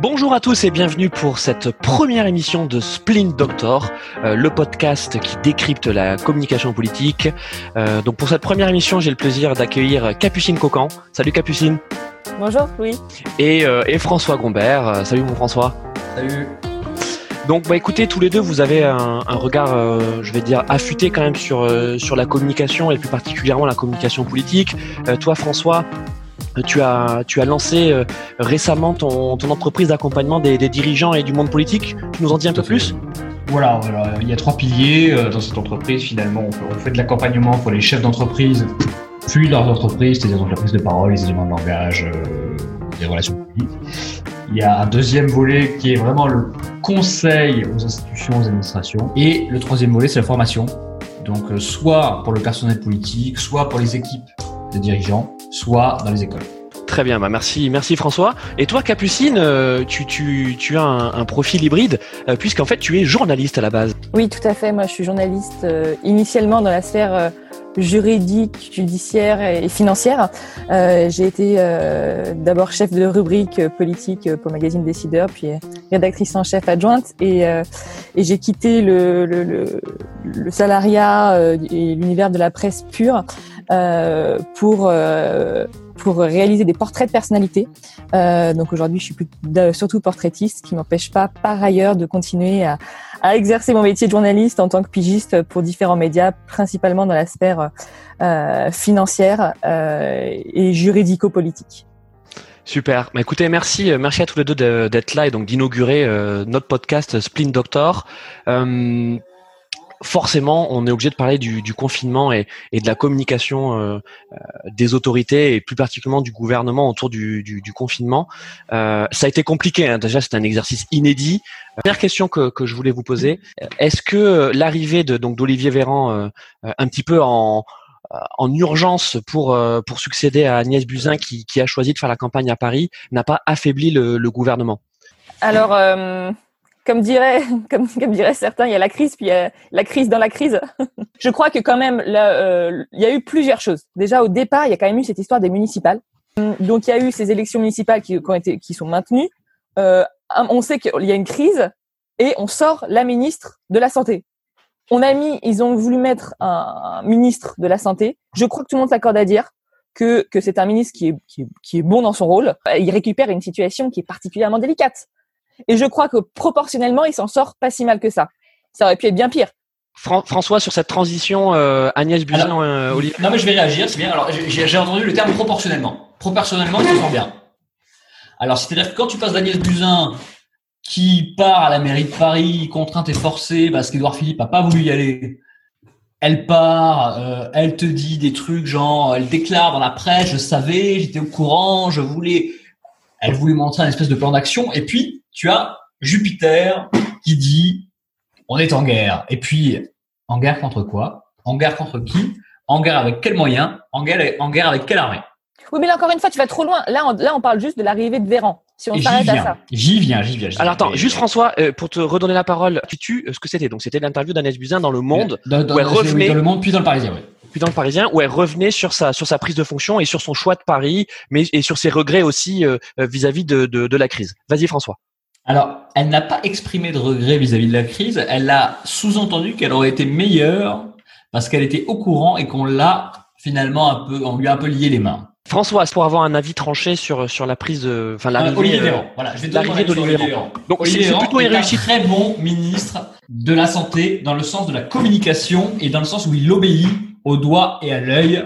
Bonjour à tous et bienvenue pour cette première émission de Splint Doctor, euh, le podcast qui décrypte la communication politique. Euh, donc pour cette première émission, j'ai le plaisir d'accueillir Capucine Cocan. Salut Capucine. Bonjour Louis. Et, euh, et François Gombert. Euh, salut mon François. Salut. Donc bah écoutez, tous les deux, vous avez un, un regard, euh, je vais dire, affûté quand même sur, euh, sur la communication et plus particulièrement la communication politique. Euh, toi François, tu as, tu as lancé euh, récemment ton, ton entreprise d'accompagnement des, dirigeants et du monde politique. Tu nous en dis un peu plus Voilà, il y a trois piliers euh, dans cette entreprise. Finalement, on fait, de l'accompagnement pour les chefs d'entreprise, puis leurs entreprises, c'est-à-dire donc la prise de parole, les éléments de langage, euh, les relations publiques. Il y a un deuxième volet qui est vraiment le conseil aux institutions, aux administrations. Et le troisième volet, c'est la formation. Donc, euh, soit pour le personnel politique, soit pour les équipes des dirigeants, soit dans les écoles. Très bien, bah merci, merci François. Et toi, Capucine, euh, tu, tu, tu as un, un profil hybride, euh, puisqu'en fait, tu es journaliste à la base. Oui, tout à fait. Moi, je suis journaliste euh, initialement dans la sphère euh, juridique, judiciaire et, financière. Euh, j'ai été euh, d'abord chef de rubrique politique pour magazine Décideur, puis rédactrice en chef adjointe. Et, euh, et j'ai quitté le, le, le, le salariat euh, et l'univers de la presse pure euh, pour euh, pour réaliser des portraits de personnalité. Euh, donc aujourd'hui, je suis surtout portraitiste, ce qui m'empêche pas par ailleurs de continuer à, à exercer mon métier de journaliste en tant que pigiste pour différents médias, principalement dans la sphère euh, financière euh, et juridico-politique. Super. Bah, écoutez, merci, euh, merci à tous les deux de- d'être là et donc d'inaugurer euh, notre podcast Splint Doctor. Euh, forcément, on est obligé de parler du, du confinement et, et de la communication euh, euh, des autorités et plus particulièrement du gouvernement autour du, du, du confinement. Euh, ça a été compliqué. Hein. Déjà, c'est un exercice inédit. Première question que, que je voulais vous poser est-ce que euh, l'arrivée de donc d'Olivier Véran, euh, euh, un petit peu en euh, en urgence pour euh, pour succéder à Agnès Buzyn qui, qui a choisi de faire la campagne à Paris n'a pas affaibli le, le gouvernement? Alors, euh, comme dirait, comme, comme diraient certains, il y a la crise, puis il y a la crise dans la crise. Je crois que quand même, là, euh, il y a eu plusieurs choses. Déjà, au départ, il y a quand même eu cette histoire des municipales. Donc, il y a eu ces élections municipales qui, ont été, qui sont maintenues. Euh, on sait qu'il y a une crise et on sort la ministre de la santé. On a mis, ils ont voulu mettre un, ministre de la santé. Je crois que tout le monde s'accorde à dire que, que c'est un ministre qui est, qui, qui est bon dans son rôle. Il récupère une situation qui est particulièrement délicate. Et je crois que proportionnellement, il s'en sort pas si mal que ça. Ça aurait pu être bien pire. Fran- François, sur cette transition euh, Agnès Buzyn, euh, Olivier. Non, mais je vais réagir, c'est bien. Alors, j'ai entendu le terme proportionnellement. Proportionnellement, je sens bien. Alors, c'est-à-dire que quand tu passes d'Agnès Buzyn, qui part à la mairie de Paris, contrainte et forcée, parce qu'Édouard Philippe a pas voulu y aller, elle part, euh, elle te dit des trucs genre, elle déclare dans la presse, je savais, j'étais au courant, je voulais, elle voulait montrer un espèce de plan d'action, et puis tu as Jupiter qui dit, on est en guerre. Et puis, en guerre contre quoi? En guerre contre qui? En guerre avec quels moyens En guerre, en guerre avec quelle armée? Oui, mais là, encore une fois, tu vas trop loin. Là, on, là, on parle juste de l'arrivée de Véran. Si on s'arrête à viens, ça. j'y viens, j'y viens. j'y Alors attends, Et- juste François, euh, pour te redonner la parole, tu tues euh, ce que c'était. Donc c'était l'interview d'Agnès Buzyn dans Le Monde, Dans, dans- où elle revenait- dans le monde, puis dans le Parisien, oui. puis dans Le Parisien, où elle revenait sur sa sur sa prise de fonction et sur son choix de Paris, mais et sur ses regrets aussi euh, euh, vis-à-vis de, de, de la crise. Vas-y François. Alors, elle n'a pas exprimé de regret vis-à-vis de la crise. Elle a sous-entendu qu'elle aurait été meilleure parce qu'elle était au courant et qu'on l'a finalement un peu, on lui a un peu lié les mains. François, pour avoir un avis tranché sur sur la prise de, enfin Euh, l'arrivée. Olivier euh, Véran. Voilà, je vais l'arrivée d'Olivier donc c'est Olivier c'est Véran plutôt est une un réussite. très bon ministre de la santé dans le sens de la communication et dans le sens où il obéit au doigt et à l'œil.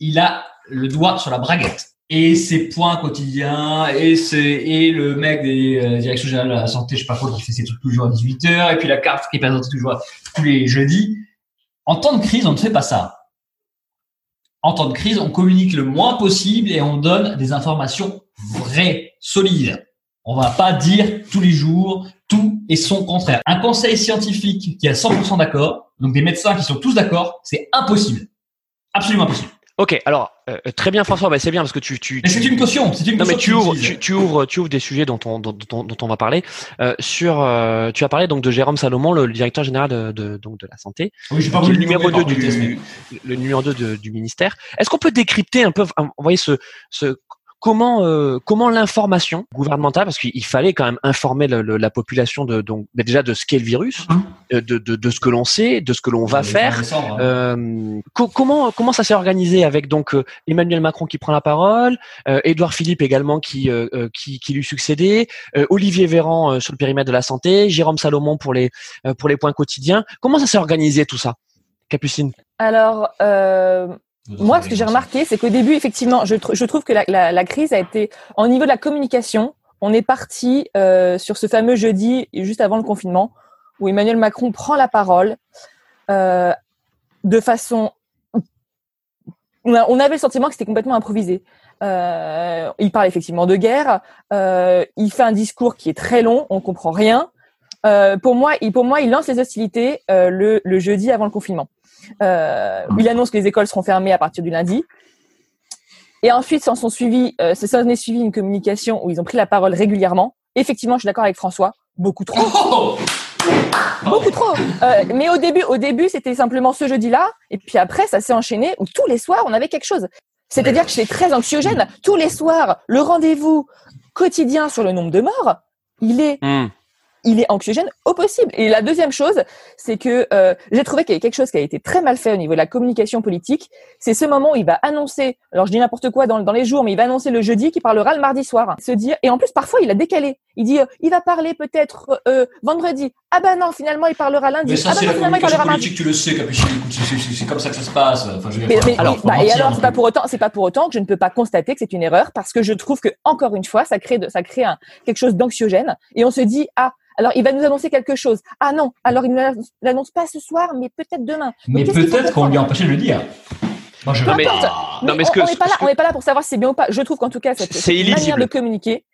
Il a le doigt sur la braguette. Et ses points quotidiens, et c'est et le mec des euh, directions générales de la santé, je sais pas quoi, qui fait ses trucs toujours à 18h, et puis la carte qui est présentée toujours tous les jeudis. En temps de crise, on ne fait pas ça. En temps de crise, on communique le moins possible et on donne des informations vraies, solides. On va pas dire tous les jours tout et son contraire. Un conseil scientifique qui est à 100% d'accord, donc des médecins qui sont tous d'accord, c'est impossible. Absolument impossible. Ok, alors euh, très bien François, bah, c'est bien parce que tu tu, Mais c'est une caution, c'est une Non mais tu ouvres, utilises. tu, tu ouvres, tu ouvres des sujets dont on, dont, dont- dont on va parler. Euh, sur, euh, tu as parlé donc de Jérôme Salomon, le, le directeur général de, de, donc de la santé, Oui, je vous le numéro 2 nommer par politesse, mais- du, le numéro 2 de- du ministère. Est-ce qu'on peut décrypter un peu, euh, vous voyez ce, ce comment euh, comment l'information gouvernementale, parce qu'il fallait quand même informer le, le, la population de donc bah, déjà de ce qu'est le virus, euh, de, de, de ce que l'on sait, de ce que l'on va faire. 20 décembre, hein. Euh, co- comment comment ça s'est organisé avec donc euh, Emmanuel Macron qui prend la parole, euh, Édouard Philippe également qui euh, qui, qui lui succédait, euh, Olivier Véran euh, sur le périmètre de la santé, Jérôme Salomon pour les euh, pour les points quotidiens. Comment ça s'est organisé tout ça, Capucine Alors, euh, moi, ce que j'ai remarqué, c'est qu'au début, effectivement, je, tr- je trouve que la, la, la crise a été, au niveau de la communication, on est parti euh, sur ce fameux jeudi, juste avant le confinement, où Emmanuel Macron prend la parole euh, de façon... On, a- on avait le sentiment que c'était complètement improvisé. Euh, il parle effectivement de guerre, euh, il fait un discours qui est très long, on comprend rien. Euh, pour moi, il, pour moi, il lance les hostilités euh, le, le jeudi avant le confinement. Euh, il annonce que les écoles seront fermées à partir du lundi. Et ensuite, s'en sont suivis, euh, ça s'en est suivi une communication où ils ont pris la parole régulièrement. Effectivement, je suis d'accord avec François, beaucoup trop, Oh beaucoup trop. Euh, mais au début, au début, c'était simplement ce jeudi-là, et puis après, ça s'est enchaîné où tous les soirs, on avait quelque chose. C'est-à-dire que c'est très anxiogène. Tous les soirs, le rendez-vous quotidien sur le nombre de morts, il est il est anxiogène au possible. Et la deuxième chose, c'est que euh, j'ai trouvé qu'il y avait quelque chose qui a été très mal fait au niveau de la communication politique. C'est ce moment où il va annoncer, alors je dis n'importe quoi dans, les jours, mais il va annoncer le jeudi qui parlera le mardi soir. Se dire, et en plus parfois il a décalé. Il dit, euh, il va parler peut-être euh, vendredi. Ah ben non, finalement il parlera lundi. Mais ça, ah ben c'est non, la finalement il communication politique, tu le sais, c'est- comme ça que ça se passe. Enfin, je veux Mais, Alors, bah, et alors non c'est pas pour autant, c'est pas pour autant que je ne peux pas constater que c'est une erreur parce que je trouve que encore une fois ça crée de, ça crée un, quelque chose d'anxiogène et on se dit ah alors il va nous annoncer quelque chose ah non alors il ne l'annonce pas ce soir mais peut-être demain Mais peut-être qu'on lui a empêché de le dire. Moi, je Non, mais-. Non, mais on- n'est pas là que- on n'est pas là pour savoir si c'est bien ou pas je trouve qu'en tout cas cette, C'est cette manière de communiquer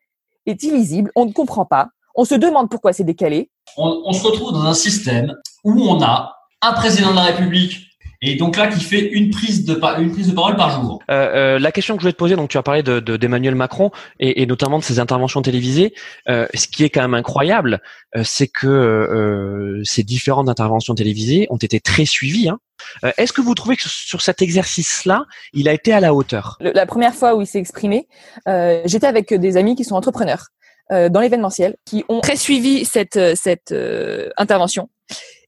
est illisible on ne comprend pas on se demande pourquoi c'est décalé. On, se retrouve dans un système où on a un président de la République et donc là qui fait une prise de, pa- une prise de parole par jour. Euh, euh, la question que je voulais te poser, donc tu as parlé de de- d'Emmanuel Macron et, et notamment de ses interventions télévisées. Euh, ce qui est quand même incroyable, euh, c'est que euh, ces différentes interventions télévisées ont été très suivies. Hein. Euh, Est-ce que vous trouvez que sur cet exercice-là, il a été à la hauteur? Le- la première fois où il s'est exprimé, euh, j'étais avec des amis qui sont entrepreneurs euh, dans l'événementiel, qui ont très suivi cette, cette euh, intervention.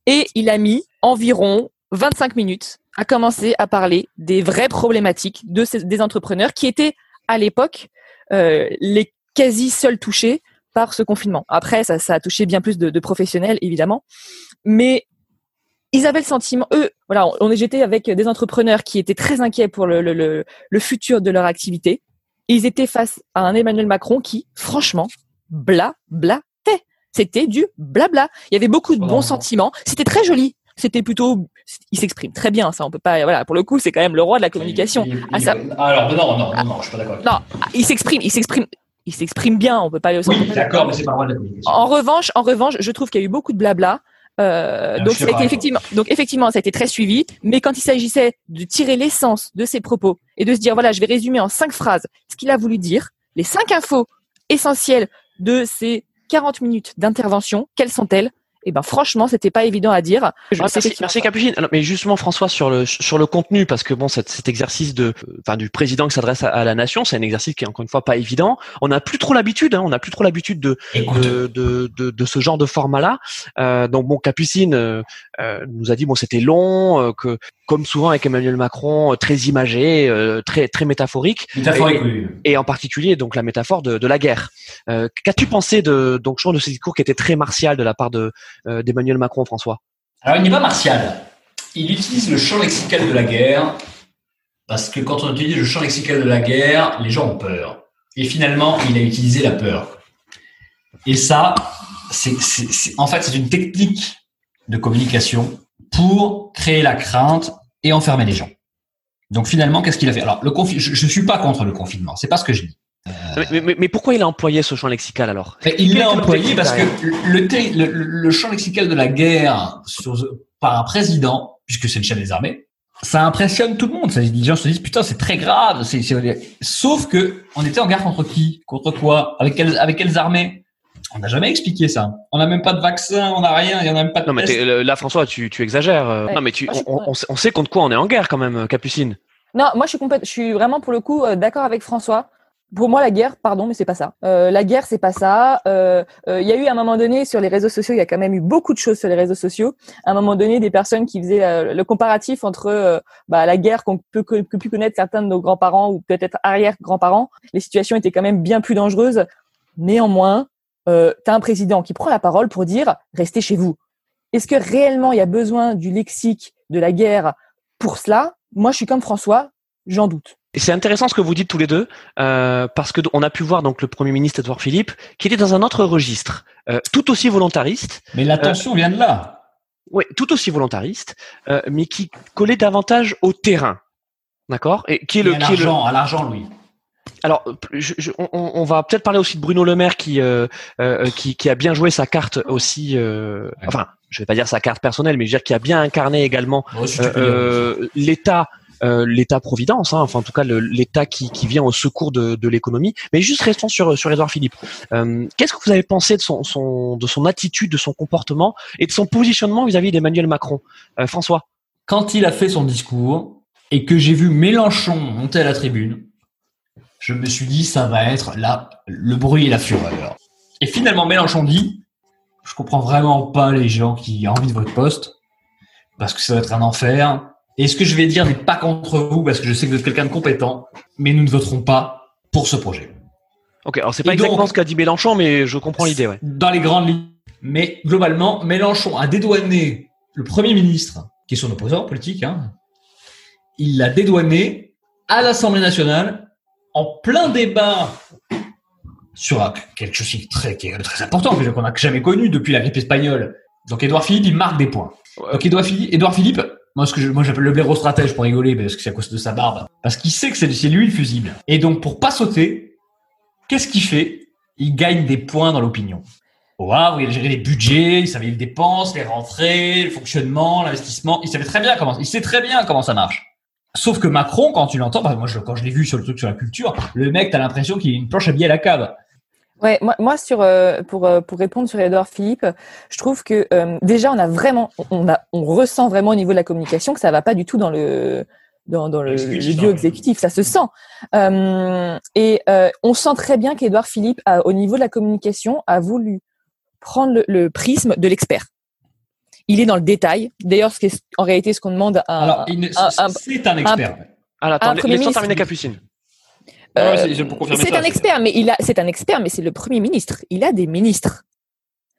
Et il a mis environ 25 minutes à commencer à parler des vraies problématiques de ces, des entrepreneurs qui étaient à l'époque euh, les quasi seuls touchés par ce confinement. Après, ça, ça a touché bien plus de, de professionnels, évidemment. Mais ils avaient le sentiment, eux, voilà, on, est j'étais avec des entrepreneurs qui étaient très inquiets pour le, le, le, le futur de leur activité. Ils étaient face à un Emmanuel Macron qui, franchement, bla, bla, C'était du blabla. Il y avait beaucoup de bons sentiments. C'était très joli. C'était plutôt, il s'exprime très bien. Ça, on peut pas, voilà. Pour le coup, c'est quand même le roi de la communication. Il- il- Ah, ça- Alors, non, non, non, non, je suis pas d'accord. Non, il s'exprime, il s'exprime, il s'exprime bien. On peut pas le. Oui, d'accord, mais c'est pas le roi de la communication. En revanche, en revanche, je trouve qu'il y a eu beaucoup de blabla. Euh, donc, ça a été effectivement, donc effectivement, ça a été très suivi. Mais quand il s'agissait de tirer l'essence de ses propos et de se dire, voilà, je vais résumer en cinq phrases ce qu'il a voulu dire, les cinq infos essentielles de ces 40 minutes d'intervention, quelles sont-elles? Eh ben, franchement, c'était pas évident à dire. Je Ouais, sais merci, merci Capucine. Alors, mais justement, François, sur le sur le contenu, parce que bon, cet, cet exercice de, enfin, du président qui s'adresse à, à la nation, c'est un exercice qui est encore une fois pas évident. On n'a plus trop l'habitude, hein, on n'a plus trop l'habitude de, de, de, de, de ce genre de format-là. Euh, donc bon, Capucine euh, euh, nous a dit bon, c'était long, euh, que comme souvent avec Emmanuel Macron, euh, très imagé, euh, très très métaphorique, métaphorique, oui. et en particulier donc la métaphore de, de la guerre. Euh, Qu'as-tu pensé de donc je de ce discours qui était très martial de la part de d'Emmanuel Macron, François Alors, il n'est pas martial. Il utilise le champ lexical de la guerre parce que quand on utilise le champ lexical de la guerre, les gens ont peur. Et finalement, il a utilisé la peur. Et ça, c'est, en fait, c'est une technique de communication pour créer la crainte et enfermer les gens. Donc finalement, qu'est-ce qu'il a fait? Alors, je, je suis pas contre le confinement. C'est pas ce que je dis. Mais, mais- mais pourquoi il a employé ce champ lexical alors? Il l'a employé parce que le, le, le- le champ lexical de la guerre sur- par un président, puisque c'est le chef des armées, ça impressionne tout le monde. Les gens se disent putain c'est très grave. Sauf que on était en guerre contre qui? Contre quoi? Avec quelles, avec quelles armées? On n'a jamais expliqué ça. On n'a même pas de vaccin, on n'a rien, il y en a même pas de Non mais test. euh, là François, tu, tu exagères. euh, Ouais. Non mais tu, on, on, on sait contre quoi on est en guerre quand même, Capucine. Non, moi je suis complète, je suis vraiment pour le coup euh, d'accord avec François. Pour moi, la guerre, pardon, mais c'est pas ça. Euh, la guerre, c'est pas ça. Euh, euh, il y a eu à un moment donné sur les réseaux sociaux, il y a quand même eu beaucoup de choses sur les réseaux sociaux. À un moment donné, des personnes qui faisaient le comparatif entre bah, la guerre qu'on peut que, pu connaître certains de nos grands-parents ou peut-être arrière-grands-parents. Les situations étaient quand même bien plus dangereuses. Néanmoins, euh, tu as un président qui prend la parole pour dire restez chez vous. Est-ce que réellement il y a besoin du lexique de la guerre pour cela? Moi, je suis comme François, j'en doute. Et c'est intéressant ce que vous dites tous les deux, euh, parce que on a pu voir donc le Premier ministre Edouard Philippe, qui était dans un autre registre, euh, tout aussi volontariste. Mais l'attention vient de là. Oui, tout aussi volontariste, euh, mais qui collait davantage au terrain, d'accord? Et qui est le, à l'argent, à l'argent, Louis. Alors, on, on, va peut-être parler aussi de Bruno Le Maire qui, qui, qui a bien joué sa carte aussi. Enfin, je vais pas dire sa carte personnelle, mais je veux dire qui a bien incarné également l'État euh, l'État-providence, hein, enfin en tout cas l'État qui, qui, vient au secours de, de l'économie. Mais juste restons sur sur Édouard Philippe. Euh, Qu'est-ce que vous avez pensé de son, son, de son attitude, de son comportement et de son positionnement vis-à-vis d'Emmanuel Macron, euh, François Quand il a fait son discours et que j'ai vu Mélenchon monter à la tribune, je me suis dit ça va être là le bruit et la fureur. Et finalement Mélenchon dit je comprends vraiment pas les gens qui ont envie de votre poste parce que ça va être un enfer et ce que je vais dire n'est pas contre vous parce que je sais que vous êtes quelqu'un de compétent, mais nous ne voterons pas pour ce projet. Ok, alors c'est pas exactement ce qu'a dit Mélenchon, mais je comprends l'idée. Ouais. Dans les grandes lignes. Mais globalement, Mélenchon a dédouané le Premier ministre, qui est son opposant politique, hein, il l'a dédouané à l'Assemblée nationale en plein débat sur quelque chose qui est très, qui est très important, qu'on n'a jamais connu depuis la grippe espagnole. Donc Édouard Philippe, il marque des points. Donc Édouard Philippe, Édouard Philippe moi, ce que je, moi, j'appelle le blaireau stratège pour rigoler, parce que c'est à cause de sa barbe. Parce qu'il sait que c'est, lui le fusible. Et donc, pour pas sauter, qu'est-ce qu'il fait? Il gagne des points dans l'opinion. Waouh, il a géré les budgets, il savait les dépenses, les rentrées, le fonctionnement, l'investissement. Il savait très bien comment, il sait très bien comment ça marche. Sauf que Macron, quand tu l'entends, moi, je, quand je l'ai vu sur le truc sur la culture, le mec, t'as l'impression qu'il a une planche à billets à la cave. Ouais, moi, moi sur euh, pour euh, pour répondre sur Edouard Philippe, je trouve que euh, déjà on a vraiment on a on ressent vraiment au niveau de la communication que ça va pas du tout dans le dans, dans le, le duo exécutif, ça se sent. et on sent très bien qu'Edouard Philippe, a, au niveau de la communication, a voulu prendre le, prisme de l'expert. Il est dans le détail. D'ailleurs, ce en réalité ce qu'on demande à Alors, c'est un, expert. Alors, attends, laisse terminer Capucine. Euh, c'est un expert, mais il a, c'est un expert, mais c'est le premier ministre. Il a des ministres.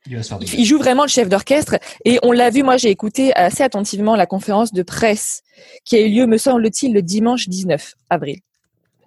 Il, joue vraiment le chef d'orchestre. Et on l'a vu, moi j'ai écouté assez attentivement la conférence de presse qui a eu lieu, me semble-t-il, le dimanche 19 avril.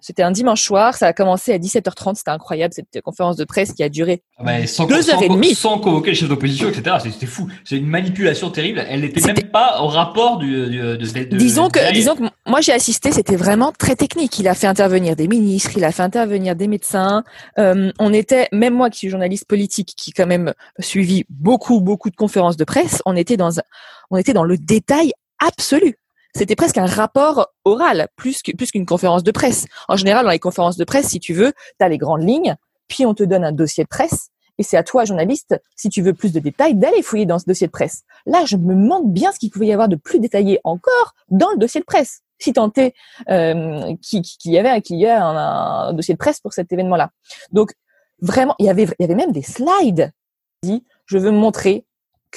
C'était un dimanche soir, ça a commencé à 17h30, c'était incroyable cette conférence de presse qui a duré ah bah, deux heures et demie. Sans convoquer le chef d'opposition, etc. C'était fou. C'est une manipulation terrible. Elle n'était même pas au rapport du, de, de, disons que, disons que moi j'ai assisté, c'était vraiment très technique. Il a fait intervenir des ministres, il a fait intervenir des médecins. Euh, on était, même moi qui suis journaliste politique, qui quand même suivi beaucoup beaucoup de conférences de presse, on était dans, on était dans le détail absolu c'était presque un rapport oral, plus qu'une conférence de presse. En général, dans les conférences de presse, si tu veux, tu as les grandes lignes, puis on te donne un dossier de presse, et c'est à toi, journaliste, si tu veux plus de détails, d'aller fouiller dans ce dossier de presse. Là, je me demande bien ce qu'il pouvait y avoir de plus détaillé encore dans le dossier de presse. Si tant est euh, qu'il y avait, y a un, dossier de presse pour cet événement-là. Donc, vraiment, il y avait, y avait même des slides. Dit, je veux montrer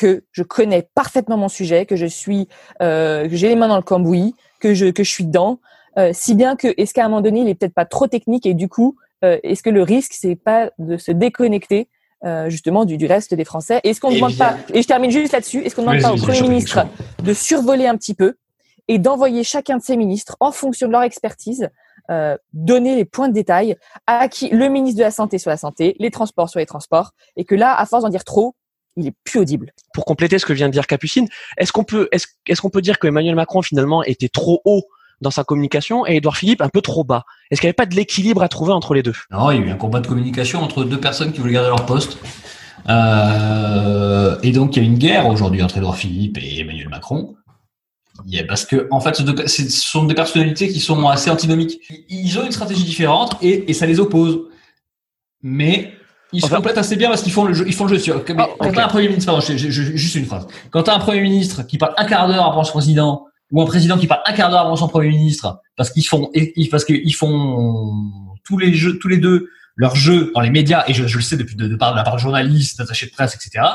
que je connais parfaitement mon sujet, que je suis, euh, que j'ai les mains dans le cambouis, que je que je suis dedans, euh, si bien que est-ce qu'à un moment donné il est peut-être pas trop technique et du coup euh, est-ce que le risque c'est pas de se déconnecter euh, justement du, du reste des Français? Est-ce qu'on ne demande pas et je termine juste là-dessus est-ce qu'on ne demande pas au Premier ministre de survoler un petit peu et d'envoyer chacun de ses ministres en fonction de leur expertise euh, donner les points de détail à qui le ministre de la santé sur la santé, les transports sur les transports, et que là, à force d'en dire trop, il est plus audible. Pour compléter ce que vient de dire Capucine, est-ce qu'on peut est-ce, est-ce qu'on peut dire que Emmanuel Macron finalement était trop haut dans sa communication et Édouard Philippe un peu trop bas? Est-ce qu'il n'y avait pas de l'équilibre à trouver entre les deux? Non, il y a eu un combat de communication entre deux personnes qui voulaient garder leur poste. Euh, et donc il y a une guerre aujourd'hui entre Édouard Philippe et Emmanuel Macron. parce que en fait, ce sont des personnalités qui sont assez antinomiques. Ils ont une stratégie différente et, et ça les oppose. Mais ils se complètent assez bien parce qu'ils font le jeu. Ils font le jeu sur. Quand oh, t'as un premier ministre, pardon, juste une phrase. Quand t'as un premier ministre qui parle un quart d'heure avant son président, ou un président qui parle un quart d'heure avant son premier ministre, parce qu'ils font, parce qu'ils font tous les jeux, tous les deux, leur jeu dans les médias, et je, le sais depuis de, de, par, de la part de journalistes, d'attachés de presse, etc.,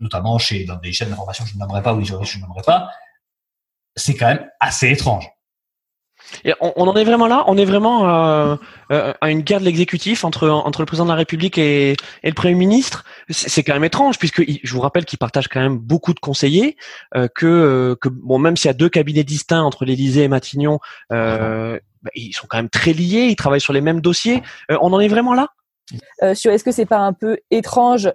notamment chez dans des chaînes d'information que je ne nommerai pas ou je, je ne nommerai pas, c'est quand même assez étrange. Et on, on, en est vraiment là On est vraiment euh, euh, à une guerre de l'exécutif entre entre le président de la République et, et le Premier ministre. C'est quand même étrange puisque je vous rappelle qu'il partage quand même beaucoup de conseillers, euh, que euh, que bon même s'il y a deux cabinets distincts entre l'Élysée et Matignon, euh, bah, ils sont quand même très liés, ils travaillent sur les mêmes dossiers. Euh, on en est vraiment là Sur est-ce que c'est pas un peu étrange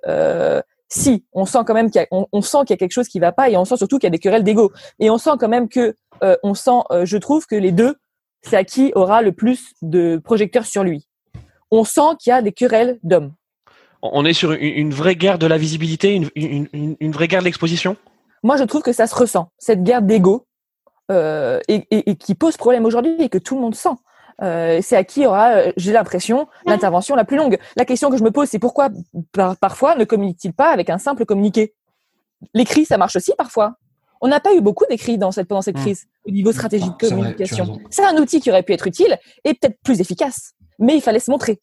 si on sent quand même qu'il y a, on, on sent qu'il y a quelque chose qui va pas et on sent surtout qu'il y a des querelles d'ego et on sent quand même que euh, on sent, euh, je trouve que les deux, c'est à qui aura le plus de projecteurs sur lui. On sent qu'il y a des querelles d'hommes. On est sur une, une, vraie guerre de la visibilité, une, une, une vraie guerre de l'exposition? Moi, je trouve que ça se ressent cette guerre d'ego euh, et, et, et, qui pose problème aujourd'hui et que tout le monde sent. Euh, c'est à qui aura, euh, j'ai l'impression, l'intervention la plus longue. La question que je me pose, c'est pourquoi par, parfois ne communique-t-il pas avec un simple communiqué? L'écrit, ça marche aussi parfois. On n'a pas eu beaucoup d'écrits dans cette, pendant cette mmh. crise au niveau stratégique de communication. C'est un outil qui aurait pu être utile et peut-être plus efficace, mais il fallait se montrer.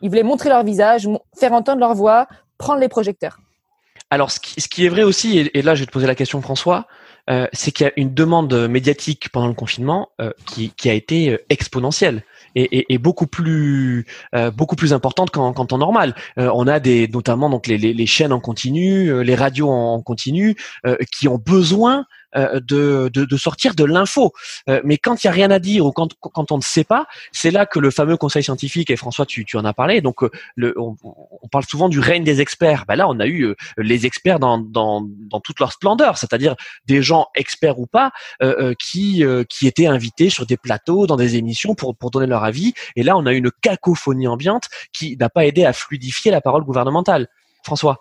Ils voulaient montrer leur visage, faire entendre leur voix, prendre les projecteurs. Alors, ce qui, ce qui est vrai aussi, et, et, là je vais te poser la question François, euh, c'est qu'il y a une demande médiatique pendant le confinement euh, qui, qui, a été euh, exponentielle. Et, beaucoup plus euh, beaucoup plus importante qu'en, qu'en temps normal. Euh, on a des notamment donc les, chaînes en continu, les radios en, continu qui ont besoin euh, de, de, sortir de l'info. Euh, mais quand il y a rien à dire ou quand, quand on ne sait pas, c'est là que le fameux conseil scientifique, et François, tu, tu en as parlé, donc euh, le, on, parle souvent du règne des experts. Ben là, on a eu les experts dans, toute leur splendeur, c'est-à-dire des gens experts ou pas, euh, qui, étaient invités sur des plateaux, dans des émissions pour, donner leur avis. Et là, on a une cacophonie ambiante qui n'a pas aidé à fluidifier la parole gouvernementale. François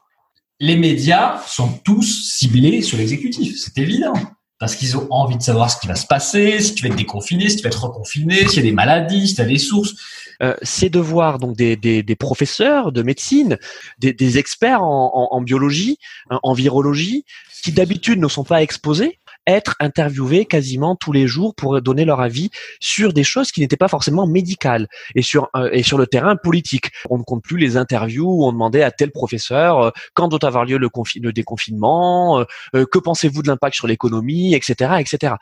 les médias sont tous ciblés sur l'exécutif, c'est évident. Parce qu'ils ont envie de savoir ce qui va se passer, si tu vas être déconfiné, si tu vas être reconfiné, s'il y a des maladies, si tu as des sources. Euh, c'est de voir donc des, des, professeurs de médecine, des, des experts en, en, en biologie, en virologie, qui d'habitude ne sont pas exposés être interviewés quasiment tous les jours pour donner leur avis sur des choses qui n'étaient pas forcément médicales et sur euh, et sur le terrain politique. On ne compte plus les interviews où on demandait à tel professeur euh, quand doit avoir lieu le, le déconfinement, euh, que pensez-vous de l'impact sur l'économie, etc., etc.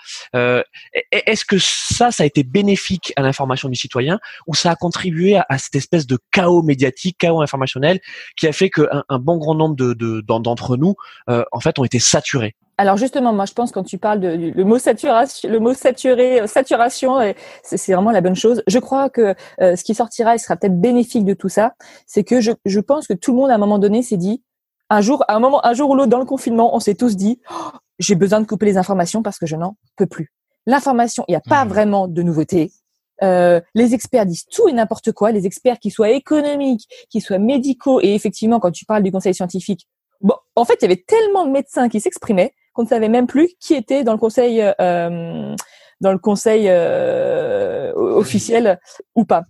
Est-ce que ça, ça a été bénéfique à l'information du citoyen ou ça a contribué à, cette espèce de chaos médiatique, chaos informationnel qui a fait qu'un un bon grand nombre de d'entre nous, en fait, ont été saturés? Alors justement, moi je pense quand tu parles de le mot saturation, le mot saturé, euh, saturation, c'est vraiment la bonne chose. Je crois que euh, ce qui sortira et sera peut-être bénéfique de tout ça, c'est que je, je, pense que tout le monde à un moment donné s'est dit un jour, à un moment, un jour ou l'autre dans le confinement, on s'est tous dit oh, j'ai besoin de couper les informations parce que je n'en peux plus. L'information, il n'y a pas mmh. vraiment de nouveauté. Euh, les experts disent tout et n'importe quoi. Les experts qui soient économiques, qui soient médicaux, et effectivement, quand tu parles du conseil scientifique, bon, en fait, il y avait tellement de médecins qui s'exprimaient qu'on ne savait même plus qui était dans le conseil euh, dans le conseil euh, officiel ou pas.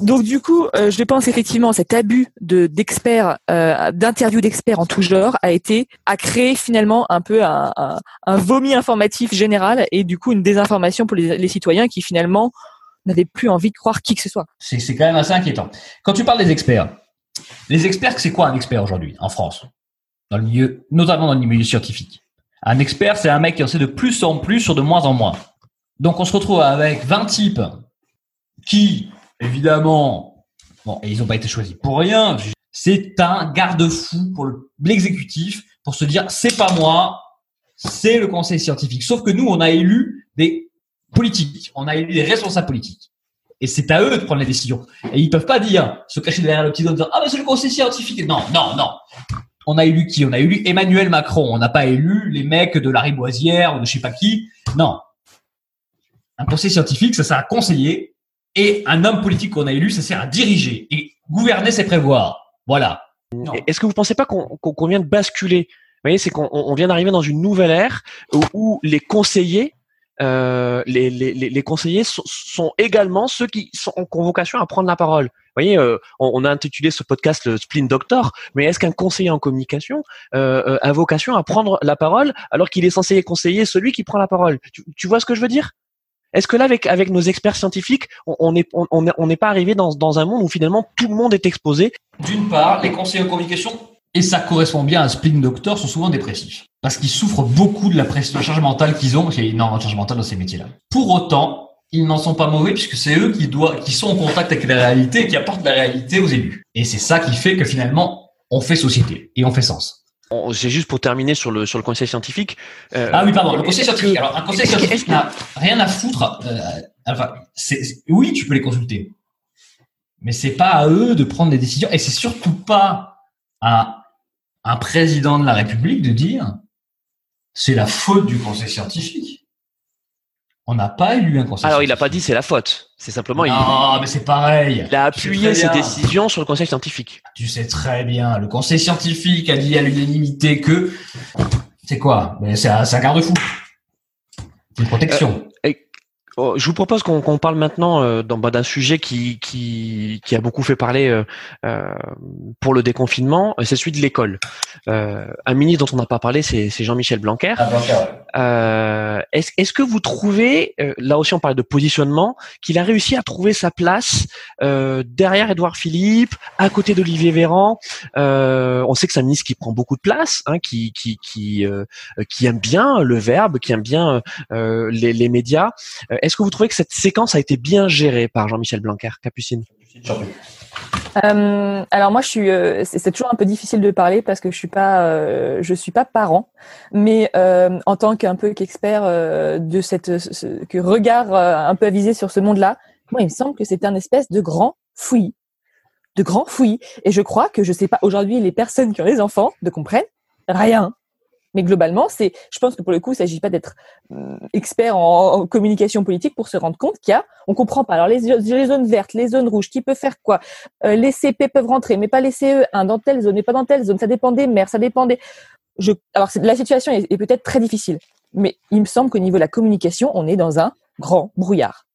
Donc du coup, euh, je pense effectivement cet abus de d'experts, euh, d'interviews d'experts en tout genre a été a créé finalement un peu un, un, un, vomi informatif général et du coup une désinformation pour les, les citoyens qui finalement n'avaient plus envie de croire qui que ce soit. C'est c'est quand même assez inquiétant. Quand tu parles des experts, les experts, c'est quoi un expert aujourd'hui en France, dans le milieu, notamment dans le milieu scientifique un expert, c'est un mec qui en sait de plus en plus sur de moins en moins. Donc on se retrouve avec 20 types qui, évidemment, bon, et ils n'ont pas été choisis pour rien. C'est un garde-fou pour l'exécutif pour se dire c'est pas moi, c'est le conseil scientifique. Sauf que nous, on a élu des politiques, on a élu des responsables politiques. Et c'est à eux de prendre les décisions. Et ils peuvent pas dire, se cacher derrière le petit doigt, dire ah mais c'est le conseil scientifique. Non, non, non on a élu qui? On a élu Emmanuel Macron. On n'a pas élu les mecs de la Riboisière ou de je sais pas qui. Non. Un conseil scientifique, ça sert à conseiller. Et un homme politique qu'on a élu, ça sert à diriger. Et gouverner, c'est prévoir. Voilà. Est-ce que vous pensez pas qu'on vient de basculer? Vous voyez, c'est qu'on vient d'arriver dans une nouvelle ère où, les conseillers euh, les, les, les, conseillers sont, sont, également ceux qui sont en convocation à prendre la parole. Vous voyez, euh, on, a intitulé ce podcast le Spleen Doctor, mais est-ce qu'un conseiller en communication euh, euh, a vocation à prendre la parole alors qu'il est censé conseiller celui qui prend la parole? Tu, tu, vois ce que je veux dire? Est-ce que là, avec avec nos experts scientifiques, on n'est on, on pas arrivé dans dans un monde où finalement tout le monde est exposé? D'une part, les conseillers en communication et ça correspond bien à Spleen Doctor, sont souvent dépressifs. Parce qu'ils souffrent beaucoup de la, pression, de la charge mentale qu'ils ont. Il y a énormément de charge mentale dans ces métiers-là. Pour autant, ils n'en sont pas mauvais puisque c'est eux qui doivent, qui sont en contact avec la réalité et qui apportent la réalité aux élus. Et c'est ça qui fait que finalement, on fait société et on fait sens. C'est juste pour terminer sur le sur le conseil scientifique. Euh, ah oui, pardon, le conseil scientifique. Alors, un conseil scientifique n'a rien à foutre. Euh, enfin, oui, tu peux les consulter, mais c'est pas à eux de prendre des décisions et c'est surtout pas à un président de la République de dire c'est la faute du conseil scientifique. On n'a pas élu un conseil. Alors il n'a pas dit c'est la faute. C'est simplement non, mais c'est pareil. Il a appuyé ses décisions sur le conseil scientifique. Tu sais très bien. Le conseil scientifique a dit à l'unanimité que c'est quoi? C'est un, un garde-fou. Une protection. Euh, Oh, je vous propose qu'on parle maintenant euh, bah, d'un sujet qui, a beaucoup fait parler euh, euh pour le déconfinement, c'est celui de l'école. Un ministre dont on n'a pas parlé, c'est Jean-Michel Blanquer. Ah, est-ce est que vous trouvez, là aussi on parle de positionnement, qu'il a réussi à trouver sa place derrière Édouard Philippe, à côté d'Olivier Véran? On sait que c'est un ministre qui prend beaucoup de place, hein, qui, qui, qui, qui aime bien le verbe, qui aime bien les, les médias. Est-ce que vous trouvez que cette séquence a été bien gérée par Jean-Michel Blanquer, Capucine? Euh, alors moi je suis euh, c'est toujours un peu difficile de parler parce que je suis pas euh, je suis pas parent. Mais en tant qu'un peu qu'expert de cette que regard un peu avisé sur ce monde-là moi il me semble que c'est un espèce de grand fouillis. De grand fouillis. Et je crois que je sais pas aujourd'hui les personnes qui ont les enfants ne comprennent rien mais globalement, c'est, je pense que pour le coup, il s'agit pas d'être hum, expert en, communication politique pour se rendre compte qu'il y a, on comprend pas. Alors les, les, zones vertes, les zones rouges, qui peut faire quoi? Euh, Les CP peuvent rentrer, mais pas les CE1 dans telle zone, mais pas dans telle zone. Ça dépend des maires, ça dépend des. Je, alors la situation est, peut-être très difficile, mais il me semble qu'au niveau de la communication, on est dans un grand brouillard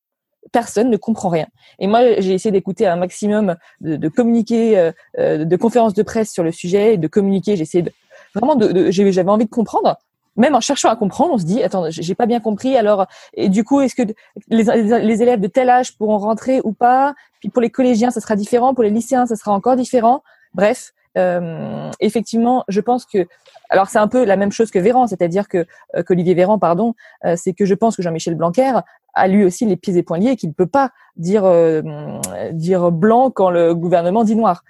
personne ne comprend rien. Et moi, j'ai essayé d'écouter un maximum de, de communiquer, euh, euh, de conférences de presse sur le sujet, et de communiquer. J'ai essayé de, vraiment, de, j'avais envie de comprendre. Même en cherchant à comprendre, on se dit, attends, j'ai pas bien compris. Alors, et du coup, est-ce que les, les, élèves de tel âge pourront rentrer ou pas? Puis pour les collégiens, ça sera différent. Pour les lycéens, ça sera encore différent. Bref, euh, effectivement, je pense que, alors c'est un peu la même chose que Véran, c'est-à-dire que euh, qu'Olivier Véran, pardon, euh, c'est que je pense que Jean-Michel Blanquer a lui aussi les pieds et poings liés et qu'il ne peut pas dire euh, dire blanc quand le gouvernement dit noir.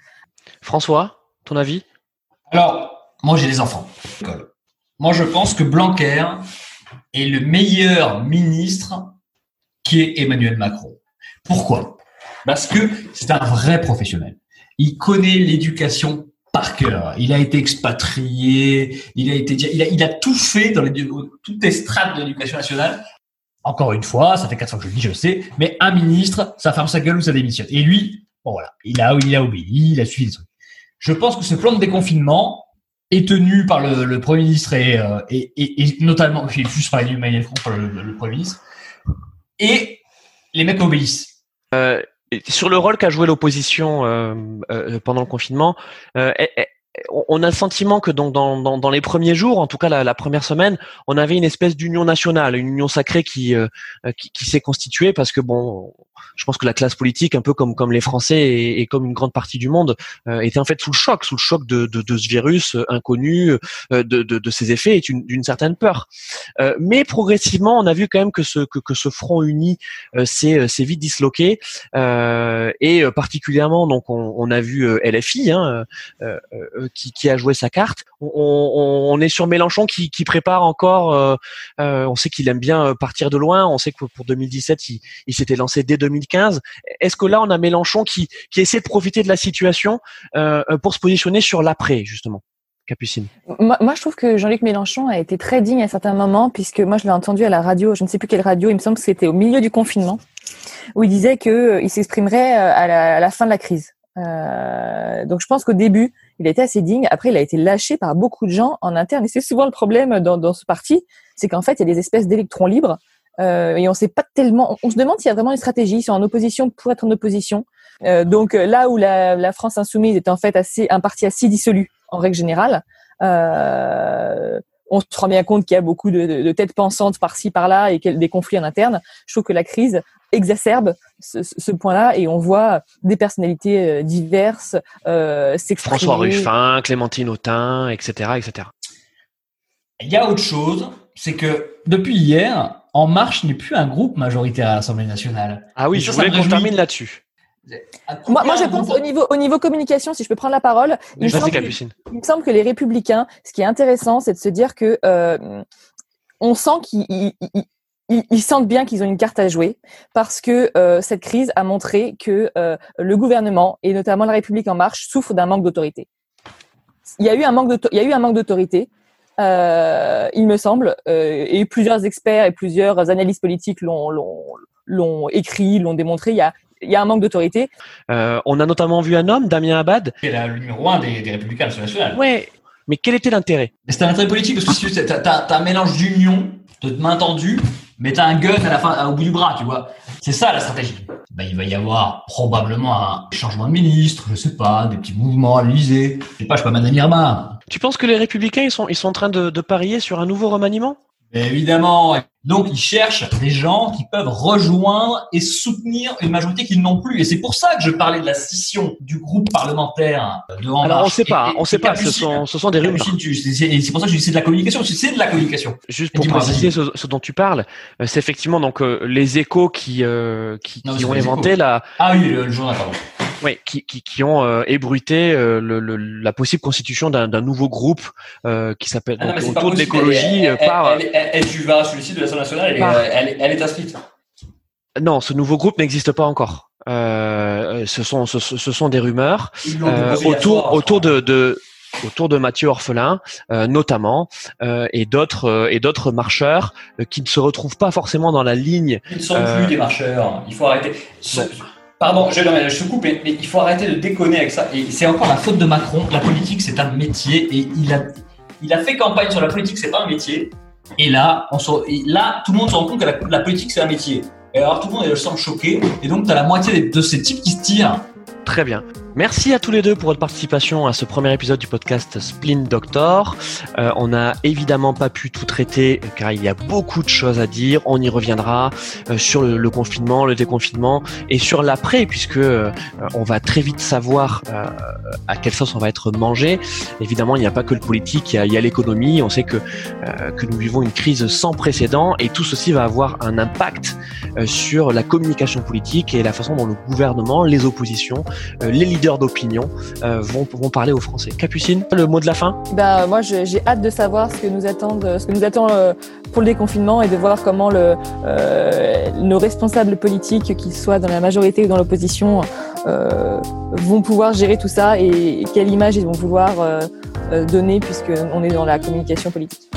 François, ton avis? Alors, moi, j'ai des enfants. Moi, je pense que Blanquer est le meilleur ministre qui est Emmanuel Macron. Pourquoi? Parce que c'est un vrai professionnel. Il connaît l'éducation par cœur. Il a été expatrié, il a été, il a, il a tout fait dans les, toutes les strates de l'éducation nationale. Encore une fois, ça fait quatre fois que je le dis, je le sais, mais un ministre, ça ferme sa gueule ou ça démissionne. Et lui, bon voilà, il a, il a obéi, il a suivi les trucs. Je pense que ce plan de déconfinement, est tenu par le, le Premier ministre et, euh, et, et, et, notamment, je suis par Emmanuel Macron, par le, Premier ministre, et les mecs obéissent. Euh, sur le rôle qu'a joué l'opposition euh, euh, pendant le confinement, euh, on a le sentiment que donc dans, dans, dans, les premiers jours, en tout cas la, la première semaine, on avait une espèce d'union nationale, une union sacrée qui, euh, qui, qui s'est constituée parce que bon, je pense que la classe politique, un peu comme comme les Français et, et comme une grande partie du monde, euh, était en fait sous le choc, sous le choc de, de, de ce virus inconnu, euh, de, de, de, ses effets et d'une certaine peur. Euh, mais progressivement, on a vu quand même que ce que, que ce front uni s'est vite disloqué et particulièrement donc on, on a vu LFI hein, qui, a joué sa carte. On, est sur Mélenchon qui, prépare encore. on sait qu'il aime bien partir de loin. On sait que pour 2017, il, s'était lancé dès 2015. Est-ce que là, on a Mélenchon qui, qui essaie de profiter de la situation euh, pour se positionner sur l'après, justement Capucine? Moi, je trouve que Jean-Luc Mélenchon a été très digne à certains moments, puisque moi, je l'ai entendu à la radio, je ne sais plus quelle radio, il me semble que c'était au milieu du confinement, où il disait qu'il euh, il s'exprimerait euh, à la, fin de la crise. Euh, donc, je pense qu'au début, il a été assez digne. Après, il a été lâché par beaucoup de gens en interne. Et c'est souvent le problème dans, dans ce parti, c'est qu'en fait, il y a des espèces d'électrons libres euh, et on sait pas tellement. On, se demande s'il y a vraiment une stratégie, sont en opposition pour être en opposition. Euh, donc euh, là où la, la, France insoumise est en fait assez un parti assez dissolu en règle générale, euh, on se rend bien compte qu'il y a beaucoup de, têtes pensantes par-ci par-là et des conflits en interne. Je trouve que la crise exacerbe ce, point-là et on voit des personnalités euh, diverses euh, s'exprimer. François Ruffin, Clémentine Autain, etc., etc. Il y a autre chose, c'est que depuis hier, En Marche n'est plus un groupe majoritaire à l'Assemblée nationale. Ah oui, je voulais qu'on termine là-dessus. Moi, moi, je pense au niveau, au niveau communication, si je peux prendre la parole, il me, semble que, il me, semble que, les républicains, ce qui est intéressant, c'est de se dire que euh, on sent qu'ils ils, sentent bien qu'ils ont une carte à jouer parce que euh, cette crise a montré que euh, le gouvernement et notamment la République en marche souffrent d'un manque d'autorité. Il y a eu un manque il y a eu un manque d'autorité, euh, il me semble, euh, et plusieurs experts et plusieurs analystes politiques l'ont l'ont écrit, l'ont démontré. Il y a il y a un manque d'autorité. Euh, on a notamment vu un homme, Damien Abad. Qui est le numéro un des, des Républicains nationaux. Ouais, mais quel était l'intérêt? C'était un intérêt politique parce que tu as, un mélange d'union, de main tendue, mais t'as un gun à la fin, au bout du bras, tu vois. C'est ça la stratégie. Ben, il va y avoir probablement un changement de ministre, je sais pas, des petits mouvements à l'Élysée. Je sais pas, je suis pas Madame Irma. Tu penses que les Républicains ils sont ils sont en train de, de parier sur un nouveau remaniement? Évidemment. Donc, ils cherchent des gens qui peuvent rejoindre et soutenir une majorité qu'ils n'ont plus. Et c'est pour ça que je parlais de la scission du groupe parlementaire de En Alors, on sait pas, on sait pas, ce sont, ce sont des rumeurs. C'est pour ça que je dis c'est de la communication, c'est de la communication. Juste pour préciser ce, ce, dont tu parles, euh, c'est effectivement donc euh, les échos qui, euh, qui, qui ont inventé la... Ah oui, le, le journal, pardon. Oui, qui, qui, qui ont euh, ébruité euh, le, le, la possible constitution d'un nouveau groupe euh, qui s'appelle ah autour de l'écologie par. Elle, elle, elle, tu vas sur le site de l'Assemblée nationale, elle, par... elle, elle, est inscrite. Non, ce nouveau groupe n'existe pas encore. ce sont ce, ce, sont des rumeurs autour autour de, de autour de Mathieu Orphelin euh, notamment euh, et d'autres et d'autres marcheurs qui ne se retrouvent pas forcément dans la ligne. Ils ne sont plus des marcheurs. Il faut arrêter. Pardon, je, je te coupe, mais, il faut arrêter de déconner avec ça. Et c'est encore la faute de Macron. La politique, c'est un métier et il a, il a fait campagne sur la politique, c'est pas un métier. Et là, on se, là, tout le monde se rend compte que la, politique, c'est un métier. Et alors, tout le monde semble choqué. Et donc, tu as la moitié de ces types qui se tirent Très bien. Merci à tous les deux pour votre participation à ce premier épisode du podcast Splin Doctor. Euh, on n'a évidemment pas pu tout traiter car il y a beaucoup de choses à dire. On y reviendra euh, sur le, confinement, le déconfinement et sur l'après puisque euh, on va très vite savoir euh, à quelle sauce on va être mangé. Évidemment, il n'y a pas que le politique, il y a, l'économie. On sait que que nous vivons une crise sans précédent et tout ceci va avoir un impact sur la communication politique et la façon dont le gouvernement, les oppositions euh, les leaders d'opinion euh, vont, parler aux Français. Capucine, le mot de la fin? Bah, Moi, j'ai hâte de savoir ce que nous, attend, ce que nous attend euh, pour le déconfinement et de voir comment le, nos responsables politiques, qu'ils soient dans la majorité ou dans l'opposition, vont pouvoir gérer tout ça et, quelle image ils vont vouloir donner puisqu'on est dans la communication politique.